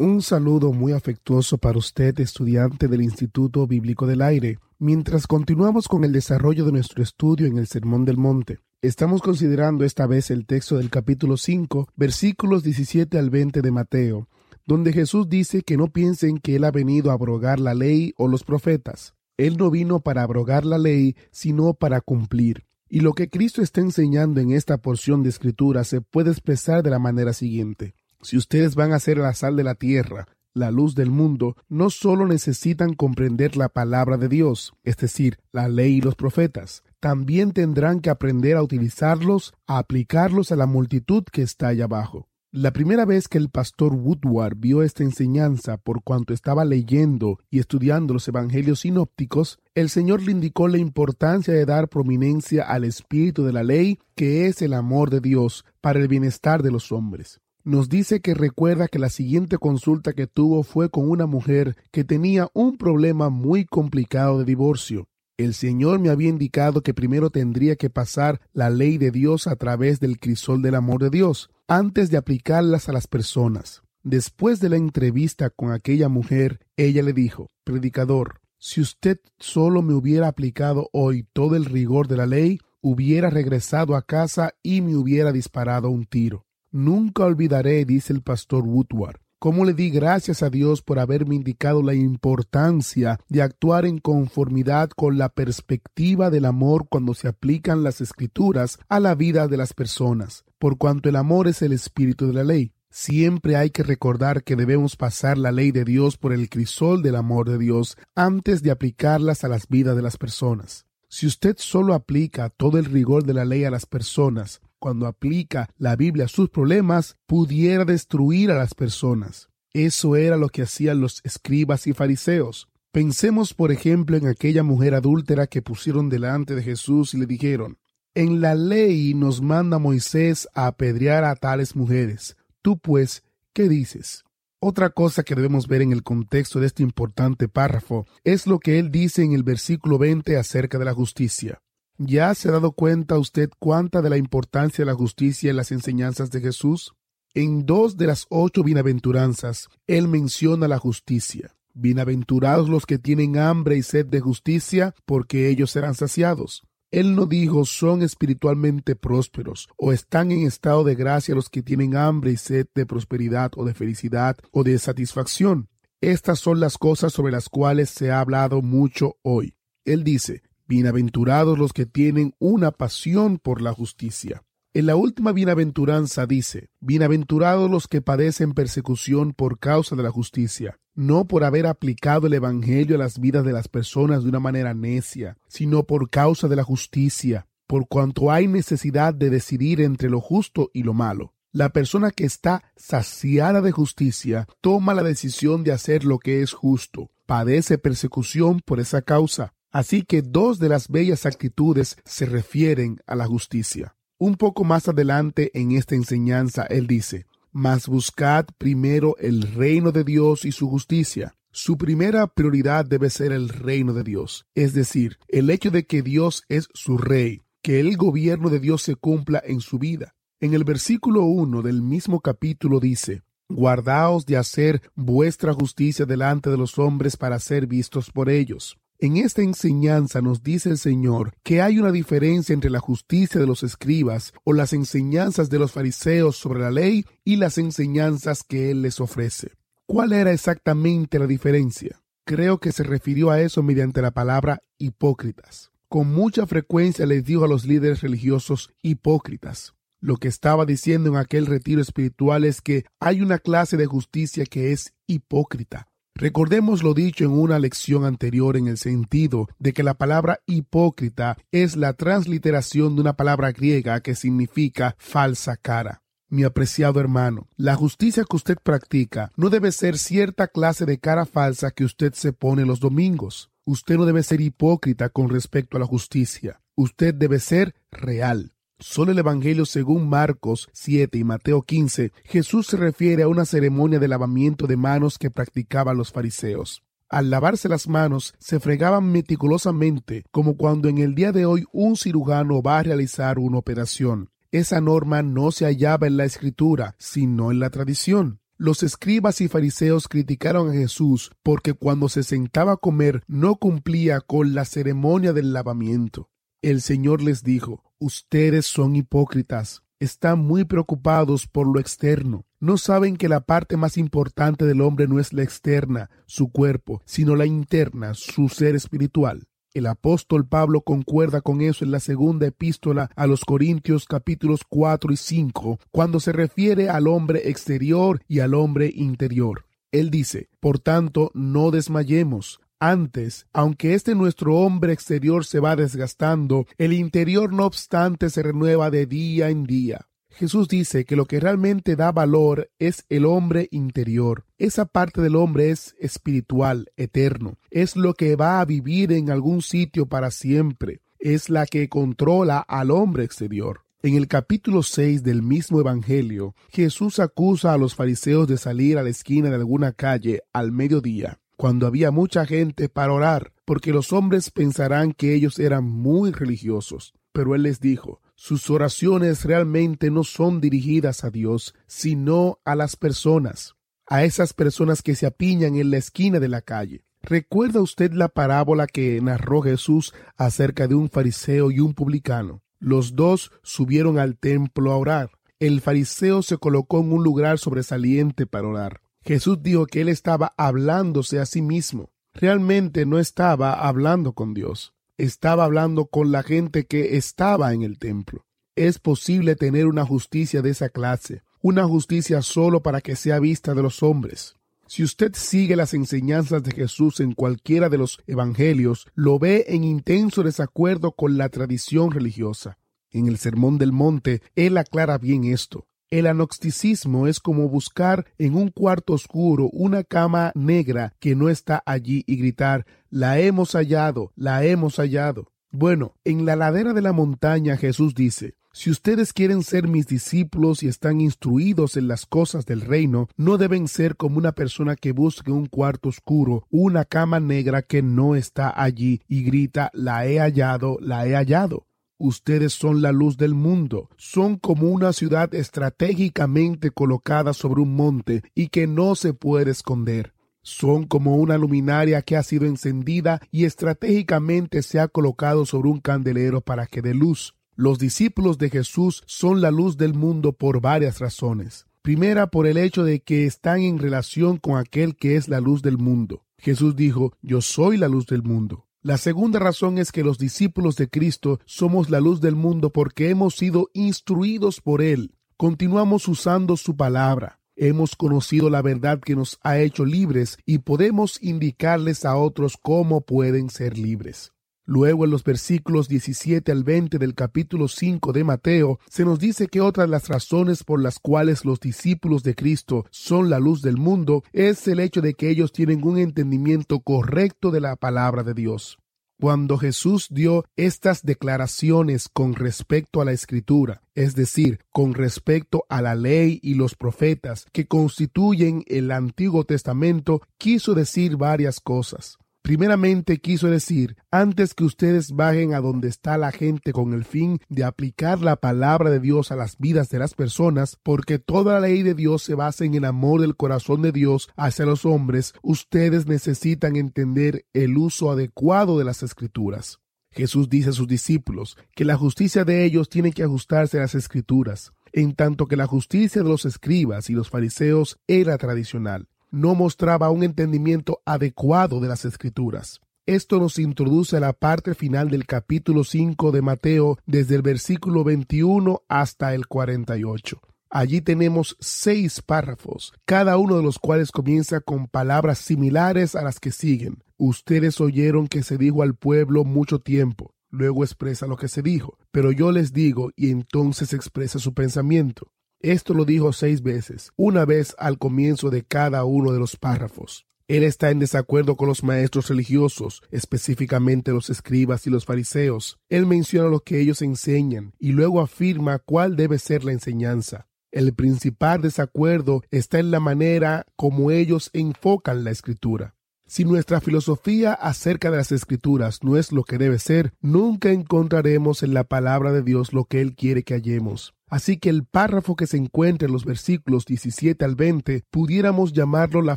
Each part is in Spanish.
Un saludo muy afectuoso para usted, estudiante del Instituto Bíblico del Aire. Mientras continuamos con el desarrollo de nuestro estudio en el Sermón del Monte, estamos considerando esta vez el texto del capítulo 5, versículos 17 al 20 de Mateo, donde Jesús dice que no piensen que Él ha venido a abrogar la ley o los profetas. Él no vino para abrogar la ley, sino para cumplir. Y lo que Cristo está enseñando en esta porción de escritura se puede expresar de la manera siguiente. Si ustedes van a ser la sal de la tierra, la luz del mundo, no solo necesitan comprender la palabra de Dios, es decir, la ley y los profetas, también tendrán que aprender a utilizarlos, a aplicarlos a la multitud que está allá abajo. La primera vez que el pastor Woodward vio esta enseñanza por cuanto estaba leyendo y estudiando los evangelios sinópticos, el Señor le indicó la importancia de dar prominencia al espíritu de la ley, que es el amor de Dios para el bienestar de los hombres nos dice que recuerda que la siguiente consulta que tuvo fue con una mujer que tenía un problema muy complicado de divorcio. El Señor me había indicado que primero tendría que pasar la ley de Dios a través del crisol del amor de Dios, antes de aplicarlas a las personas. Después de la entrevista con aquella mujer, ella le dijo, Predicador, si usted solo me hubiera aplicado hoy todo el rigor de la ley, hubiera regresado a casa y me hubiera disparado un tiro. Nunca olvidaré, dice el pastor Woodward, cómo le di gracias a Dios por haberme indicado la importancia de actuar en conformidad con la perspectiva del amor cuando se aplican las escrituras a la vida de las personas, por cuanto el amor es el espíritu de la ley. Siempre hay que recordar que debemos pasar la ley de Dios por el crisol del amor de Dios antes de aplicarlas a las vidas de las personas. Si usted solo aplica todo el rigor de la ley a las personas, cuando aplica la Biblia a sus problemas, pudiera destruir a las personas. Eso era lo que hacían los escribas y fariseos. Pensemos, por ejemplo, en aquella mujer adúltera que pusieron delante de Jesús y le dijeron, En la ley nos manda Moisés a apedrear a tales mujeres. Tú, pues, ¿qué dices? Otra cosa que debemos ver en el contexto de este importante párrafo es lo que él dice en el versículo 20 acerca de la justicia. ¿Ya se ha dado cuenta usted cuánta de la importancia de la justicia en las enseñanzas de Jesús? En dos de las ocho bienaventuranzas, Él menciona la justicia. Bienaventurados los que tienen hambre y sed de justicia, porque ellos serán saciados. Él no dijo son espiritualmente prósperos o están en estado de gracia los que tienen hambre y sed de prosperidad o de felicidad o de satisfacción. Estas son las cosas sobre las cuales se ha hablado mucho hoy. Él dice, Bienaventurados los que tienen una pasión por la justicia. En la última bienaventuranza dice, Bienaventurados los que padecen persecución por causa de la justicia, no por haber aplicado el Evangelio a las vidas de las personas de una manera necia, sino por causa de la justicia, por cuanto hay necesidad de decidir entre lo justo y lo malo. La persona que está saciada de justicia toma la decisión de hacer lo que es justo, padece persecución por esa causa, Así que dos de las bellas actitudes se refieren a la justicia. Un poco más adelante en esta enseñanza él dice, Mas buscad primero el reino de Dios y su justicia. Su primera prioridad debe ser el reino de Dios, es decir, el hecho de que Dios es su rey, que el gobierno de Dios se cumpla en su vida. En el versículo 1 del mismo capítulo dice, Guardaos de hacer vuestra justicia delante de los hombres para ser vistos por ellos. En esta enseñanza nos dice el Señor que hay una diferencia entre la justicia de los escribas o las enseñanzas de los fariseos sobre la ley y las enseñanzas que Él les ofrece. ¿Cuál era exactamente la diferencia? Creo que se refirió a eso mediante la palabra hipócritas. Con mucha frecuencia les dijo a los líderes religiosos hipócritas. Lo que estaba diciendo en aquel retiro espiritual es que hay una clase de justicia que es hipócrita Recordemos lo dicho en una lección anterior en el sentido de que la palabra hipócrita es la transliteración de una palabra griega que significa falsa cara. Mi apreciado hermano, la justicia que usted practica no debe ser cierta clase de cara falsa que usted se pone los domingos. Usted no debe ser hipócrita con respecto a la justicia. Usted debe ser real. Solo el Evangelio según Marcos 7 y Mateo 15, Jesús se refiere a una ceremonia de lavamiento de manos que practicaban los fariseos. Al lavarse las manos, se fregaban meticulosamente, como cuando en el día de hoy un cirujano va a realizar una operación. Esa norma no se hallaba en la escritura, sino en la tradición. Los escribas y fariseos criticaron a Jesús porque cuando se sentaba a comer no cumplía con la ceremonia del lavamiento. El Señor les dijo, Ustedes son hipócritas, están muy preocupados por lo externo. No saben que la parte más importante del hombre no es la externa, su cuerpo, sino la interna, su ser espiritual. El apóstol Pablo concuerda con eso en la segunda epístola a los Corintios capítulos 4 y 5, cuando se refiere al hombre exterior y al hombre interior. Él dice, por tanto, no desmayemos. Antes, aunque este nuestro hombre exterior se va desgastando, el interior no obstante se renueva de día en día. Jesús dice que lo que realmente da valor es el hombre interior. Esa parte del hombre es espiritual, eterno. Es lo que va a vivir en algún sitio para siempre. Es la que controla al hombre exterior. En el capítulo 6 del mismo Evangelio, Jesús acusa a los fariseos de salir a la esquina de alguna calle al mediodía, cuando había mucha gente para orar, porque los hombres pensarán que ellos eran muy religiosos. Pero él les dijo, sus oraciones realmente no son dirigidas a Dios, sino a las personas, a esas personas que se apiñan en la esquina de la calle. ¿Recuerda usted la parábola que narró Jesús acerca de un fariseo y un publicano? Los dos subieron al templo a orar. El fariseo se colocó en un lugar sobresaliente para orar. Jesús dijo que él estaba hablándose a sí mismo. Realmente no estaba hablando con Dios estaba hablando con la gente que estaba en el templo. Es posible tener una justicia de esa clase, una justicia solo para que sea vista de los hombres. Si usted sigue las enseñanzas de Jesús en cualquiera de los evangelios, lo ve en intenso desacuerdo con la tradición religiosa. En el Sermón del Monte, él aclara bien esto. El anoxticismo es como buscar en un cuarto oscuro una cama negra que no está allí y gritar La hemos hallado, la hemos hallado. Bueno, en la ladera de la montaña Jesús dice si ustedes quieren ser mis discípulos y están instruidos en las cosas del reino, no deben ser como una persona que busque un cuarto oscuro, una cama negra que no está allí y grita La he hallado, la he hallado. Ustedes son la luz del mundo, son como una ciudad estratégicamente colocada sobre un monte y que no se puede esconder. Son como una luminaria que ha sido encendida y estratégicamente se ha colocado sobre un candelero para que dé luz. Los discípulos de Jesús son la luz del mundo por varias razones. Primera, por el hecho de que están en relación con aquel que es la luz del mundo. Jesús dijo, Yo soy la luz del mundo. La segunda razón es que los discípulos de Cristo somos la luz del mundo porque hemos sido instruidos por Él. Continuamos usando su palabra. Hemos conocido la verdad que nos ha hecho libres y podemos indicarles a otros cómo pueden ser libres. Luego en los versículos 17 al 20 del capítulo 5 de Mateo se nos dice que otra de las razones por las cuales los discípulos de Cristo son la luz del mundo es el hecho de que ellos tienen un entendimiento correcto de la palabra de Dios. Cuando Jesús dio estas declaraciones con respecto a la escritura, es decir, con respecto a la ley y los profetas que constituyen el Antiguo Testamento, quiso decir varias cosas. Primeramente quiso decir, antes que ustedes bajen a donde está la gente con el fin de aplicar la palabra de Dios a las vidas de las personas, porque toda la ley de Dios se basa en el amor del corazón de Dios hacia los hombres, ustedes necesitan entender el uso adecuado de las escrituras. Jesús dice a sus discípulos que la justicia de ellos tiene que ajustarse a las escrituras, en tanto que la justicia de los escribas y los fariseos era tradicional no mostraba un entendimiento adecuado de las escrituras. Esto nos introduce a la parte final del capítulo 5 de Mateo desde el versículo 21 hasta el 48. Allí tenemos seis párrafos, cada uno de los cuales comienza con palabras similares a las que siguen. Ustedes oyeron que se dijo al pueblo mucho tiempo. Luego expresa lo que se dijo, pero yo les digo y entonces expresa su pensamiento. Esto lo dijo seis veces, una vez al comienzo de cada uno de los párrafos. Él está en desacuerdo con los maestros religiosos, específicamente los escribas y los fariseos. Él menciona lo que ellos enseñan y luego afirma cuál debe ser la enseñanza. El principal desacuerdo está en la manera como ellos enfocan la escritura. Si nuestra filosofía acerca de las escrituras no es lo que debe ser, nunca encontraremos en la palabra de Dios lo que Él quiere que hallemos. Así que el párrafo que se encuentra en los versículos 17 al 20 pudiéramos llamarlo la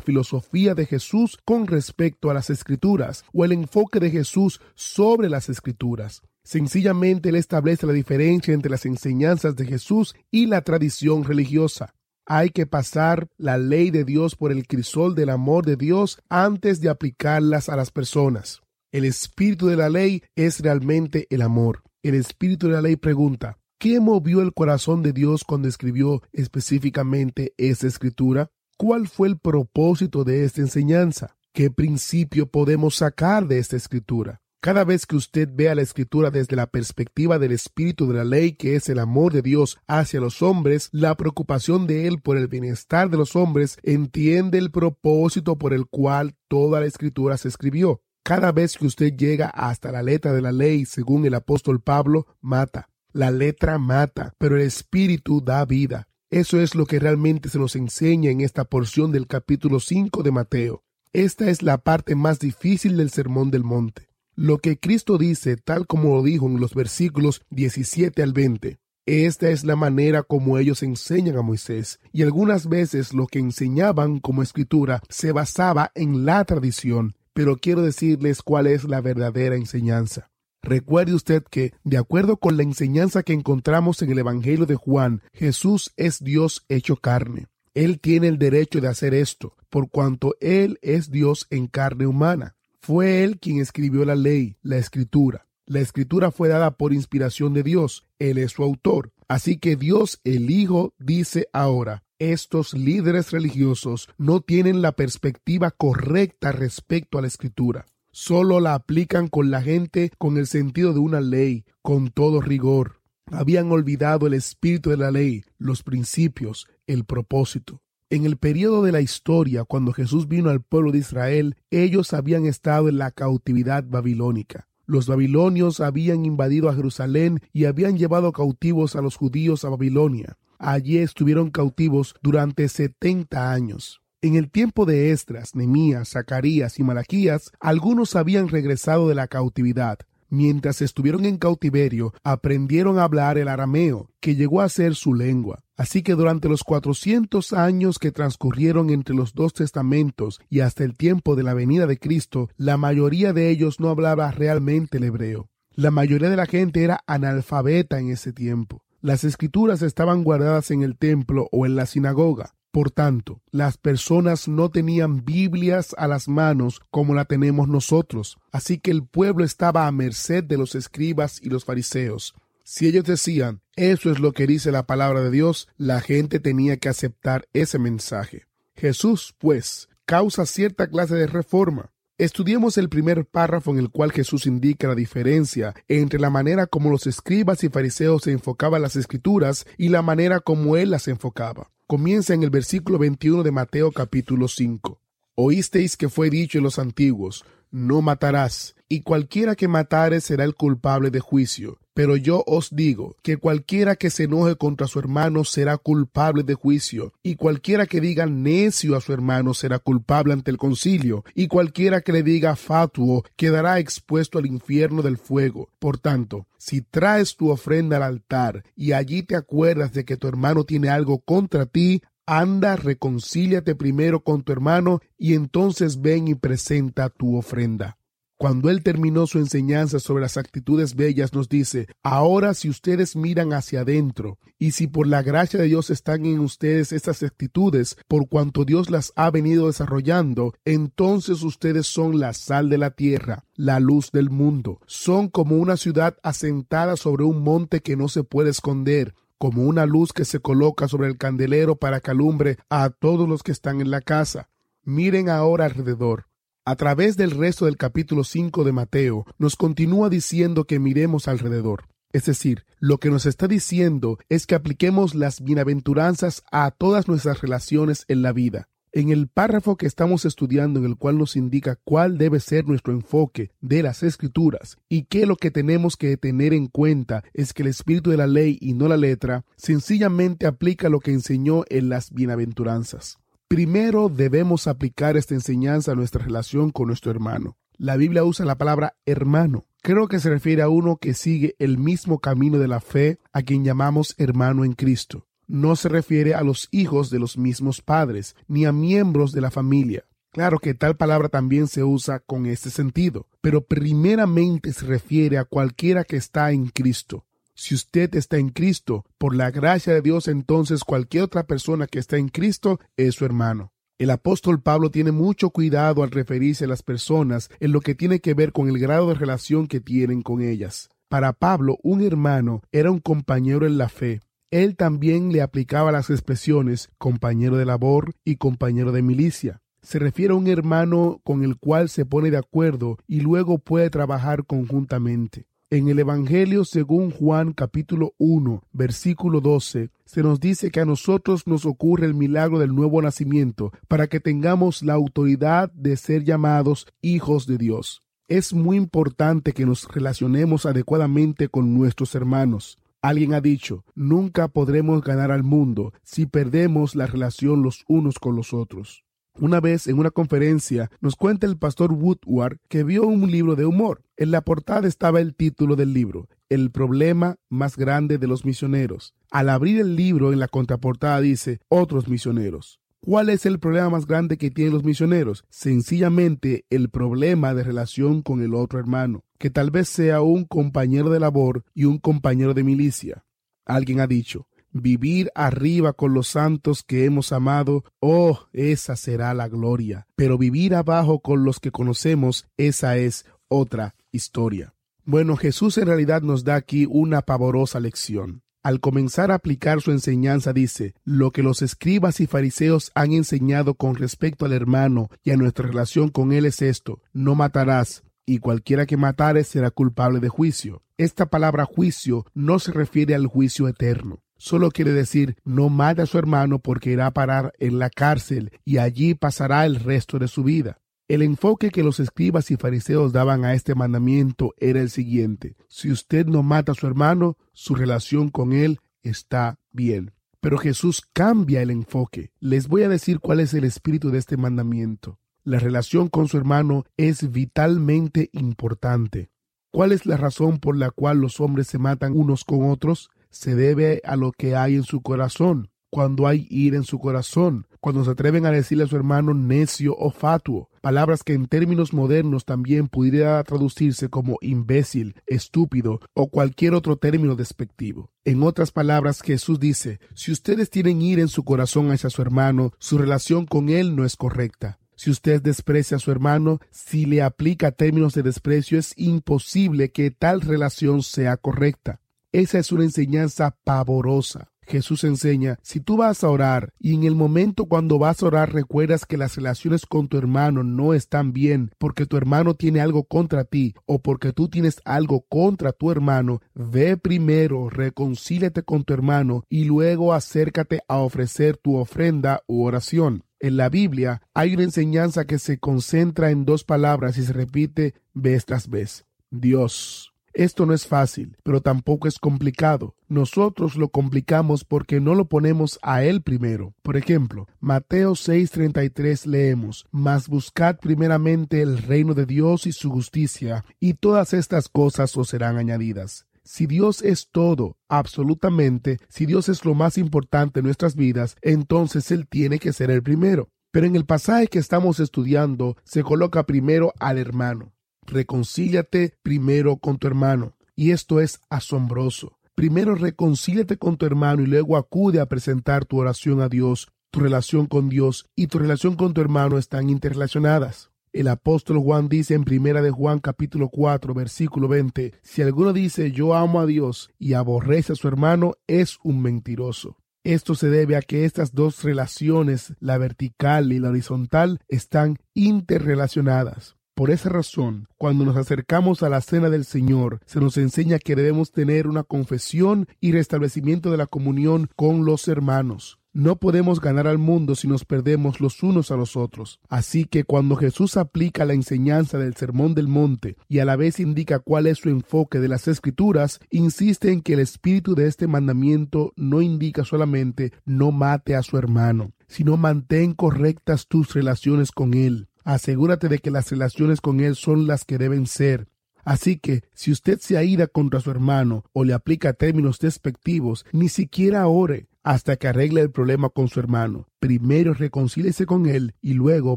filosofía de Jesús con respecto a las escrituras o el enfoque de Jesús sobre las escrituras. Sencillamente él establece la diferencia entre las enseñanzas de Jesús y la tradición religiosa. Hay que pasar la ley de Dios por el crisol del amor de Dios antes de aplicarlas a las personas. El espíritu de la ley es realmente el amor. El espíritu de la ley pregunta, ¿qué movió el corazón de Dios cuando escribió específicamente esta escritura? ¿Cuál fue el propósito de esta enseñanza? ¿Qué principio podemos sacar de esta escritura? Cada vez que usted vea la escritura desde la perspectiva del espíritu de la ley, que es el amor de Dios hacia los hombres, la preocupación de Él por el bienestar de los hombres, entiende el propósito por el cual toda la escritura se escribió. Cada vez que usted llega hasta la letra de la ley, según el apóstol Pablo, mata. La letra mata, pero el espíritu da vida. Eso es lo que realmente se nos enseña en esta porción del capítulo 5 de Mateo. Esta es la parte más difícil del Sermón del Monte. Lo que Cristo dice, tal como lo dijo en los versículos 17 al 20, esta es la manera como ellos enseñan a Moisés, y algunas veces lo que enseñaban como escritura se basaba en la tradición, pero quiero decirles cuál es la verdadera enseñanza. Recuerde usted que, de acuerdo con la enseñanza que encontramos en el Evangelio de Juan, Jesús es Dios hecho carne. Él tiene el derecho de hacer esto, por cuanto Él es Dios en carne humana. Fue él quien escribió la ley, la escritura. La escritura fue dada por inspiración de Dios. Él es su autor. Así que Dios el Hijo dice ahora, estos líderes religiosos no tienen la perspectiva correcta respecto a la escritura. Solo la aplican con la gente con el sentido de una ley, con todo rigor. Habían olvidado el espíritu de la ley, los principios, el propósito. En el periodo de la historia, cuando Jesús vino al pueblo de Israel, ellos habían estado en la cautividad babilónica. Los babilonios habían invadido a Jerusalén y habían llevado cautivos a los judíos a Babilonia. Allí estuvieron cautivos durante setenta años. En el tiempo de Esdras, Nemías, Zacarías y Malaquías, algunos habían regresado de la cautividad, Mientras estuvieron en cautiverio, aprendieron a hablar el arameo, que llegó a ser su lengua. Así que durante los cuatrocientos años que transcurrieron entre los dos testamentos y hasta el tiempo de la venida de Cristo, la mayoría de ellos no hablaba realmente el hebreo. La mayoría de la gente era analfabeta en ese tiempo. Las escrituras estaban guardadas en el templo o en la sinagoga. Por tanto, las personas no tenían Biblias a las manos como la tenemos nosotros, así que el pueblo estaba a merced de los escribas y los fariseos. Si ellos decían, eso es lo que dice la palabra de Dios, la gente tenía que aceptar ese mensaje. Jesús, pues, causa cierta clase de reforma. Estudiemos el primer párrafo en el cual Jesús indica la diferencia entre la manera como los escribas y fariseos se enfocaban las escrituras y la manera como él las enfocaba comienza en el versículo 21 de Mateo capítulo 5. Oísteis que fue dicho en los antiguos, no matarás, y cualquiera que matare será el culpable de juicio. Pero yo os digo que cualquiera que se enoje contra su hermano será culpable de juicio, y cualquiera que diga necio a su hermano será culpable ante el concilio, y cualquiera que le diga fatuo quedará expuesto al infierno del fuego. Por tanto, si traes tu ofrenda al altar y allí te acuerdas de que tu hermano tiene algo contra ti, anda, reconcíliate primero con tu hermano y entonces ven y presenta tu ofrenda. Cuando él terminó su enseñanza sobre las actitudes bellas, nos dice, ahora si ustedes miran hacia adentro, y si por la gracia de Dios están en ustedes estas actitudes, por cuanto Dios las ha venido desarrollando, entonces ustedes son la sal de la tierra, la luz del mundo. Son como una ciudad asentada sobre un monte que no se puede esconder, como una luz que se coloca sobre el candelero para que alumbre a todos los que están en la casa. Miren ahora alrededor a través del resto del capítulo 5 de Mateo, nos continúa diciendo que miremos alrededor. Es decir, lo que nos está diciendo es que apliquemos las bienaventuranzas a todas nuestras relaciones en la vida. En el párrafo que estamos estudiando, en el cual nos indica cuál debe ser nuestro enfoque de las escrituras y que lo que tenemos que tener en cuenta es que el espíritu de la ley y no la letra sencillamente aplica lo que enseñó en las bienaventuranzas. Primero debemos aplicar esta enseñanza a nuestra relación con nuestro hermano. La Biblia usa la palabra hermano. Creo que se refiere a uno que sigue el mismo camino de la fe, a quien llamamos hermano en Cristo. No se refiere a los hijos de los mismos padres, ni a miembros de la familia. Claro que tal palabra también se usa con este sentido, pero primeramente se refiere a cualquiera que está en Cristo. Si usted está en Cristo, por la gracia de Dios, entonces cualquier otra persona que está en Cristo es su hermano. El apóstol Pablo tiene mucho cuidado al referirse a las personas en lo que tiene que ver con el grado de relación que tienen con ellas. Para Pablo, un hermano era un compañero en la fe. Él también le aplicaba las expresiones compañero de labor y compañero de milicia se refiere a un hermano con el cual se pone de acuerdo y luego puede trabajar conjuntamente. En el Evangelio según Juan capítulo 1 versículo 12 se nos dice que a nosotros nos ocurre el milagro del nuevo nacimiento para que tengamos la autoridad de ser llamados hijos de Dios. Es muy importante que nos relacionemos adecuadamente con nuestros hermanos. Alguien ha dicho, nunca podremos ganar al mundo si perdemos la relación los unos con los otros. Una vez en una conferencia nos cuenta el pastor Woodward que vio un libro de humor. En la portada estaba el título del libro, El problema más grande de los misioneros. Al abrir el libro en la contraportada dice, otros misioneros. ¿Cuál es el problema más grande que tienen los misioneros? Sencillamente el problema de relación con el otro hermano, que tal vez sea un compañero de labor y un compañero de milicia. Alguien ha dicho, vivir arriba con los santos que hemos amado, oh, esa será la gloria. Pero vivir abajo con los que conocemos, esa es otra historia. Bueno, Jesús en realidad nos da aquí una pavorosa lección. Al comenzar a aplicar su enseñanza dice, lo que los escribas y fariseos han enseñado con respecto al hermano y a nuestra relación con él es esto, no matarás, y cualquiera que matare será culpable de juicio. Esta palabra juicio no se refiere al juicio eterno solo quiere decir no mate a su hermano porque irá a parar en la cárcel y allí pasará el resto de su vida. El enfoque que los escribas y fariseos daban a este mandamiento era el siguiente. Si usted no mata a su hermano, su relación con él está bien. Pero Jesús cambia el enfoque. Les voy a decir cuál es el espíritu de este mandamiento. La relación con su hermano es vitalmente importante. ¿Cuál es la razón por la cual los hombres se matan unos con otros? Se debe a lo que hay en su corazón. Cuando hay ira en su corazón, cuando se atreven a decirle a su hermano necio o fatuo, palabras que en términos modernos también pudiera traducirse como imbécil, estúpido o cualquier otro término despectivo. En otras palabras, Jesús dice, si ustedes tienen ira en su corazón hacia su hermano, su relación con él no es correcta. Si usted desprecia a su hermano, si le aplica términos de desprecio, es imposible que tal relación sea correcta. Esa es una enseñanza pavorosa. Jesús enseña, si tú vas a orar y en el momento cuando vas a orar recuerdas que las relaciones con tu hermano no están bien porque tu hermano tiene algo contra ti o porque tú tienes algo contra tu hermano, ve primero, reconcíliate con tu hermano y luego acércate a ofrecer tu ofrenda u oración. En la Biblia hay una enseñanza que se concentra en dos palabras y se repite vez tras vez. Dios. Esto no es fácil, pero tampoco es complicado. Nosotros lo complicamos porque no lo ponemos a Él primero. Por ejemplo, Mateo 6:33 leemos, Mas buscad primeramente el reino de Dios y su justicia, y todas estas cosas os serán añadidas. Si Dios es todo, absolutamente, si Dios es lo más importante en nuestras vidas, entonces Él tiene que ser el primero. Pero en el pasaje que estamos estudiando se coloca primero al hermano reconcíliate primero con tu hermano. Y esto es asombroso. Primero reconcíliate con tu hermano y luego acude a presentar tu oración a Dios. Tu relación con Dios y tu relación con tu hermano están interrelacionadas. El apóstol Juan dice en primera de Juan capítulo 4 versículo 20, si alguno dice yo amo a Dios y aborrece a su hermano, es un mentiroso. Esto se debe a que estas dos relaciones, la vertical y la horizontal, están interrelacionadas. Por esa razón, cuando nos acercamos a la cena del Señor, se nos enseña que debemos tener una confesión y restablecimiento de la comunión con los hermanos. No podemos ganar al mundo si nos perdemos los unos a los otros. Así que cuando Jesús aplica la enseñanza del Sermón del Monte y a la vez indica cuál es su enfoque de las Escrituras, insiste en que el espíritu de este mandamiento no indica solamente no mate a su hermano, sino mantén correctas tus relaciones con él. Asegúrate de que las relaciones con Él son las que deben ser. Así que, si usted se aira contra su hermano o le aplica términos despectivos, ni siquiera ore hasta que arregle el problema con su hermano. Primero reconcíliese con él y luego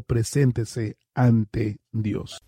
preséntese ante Dios.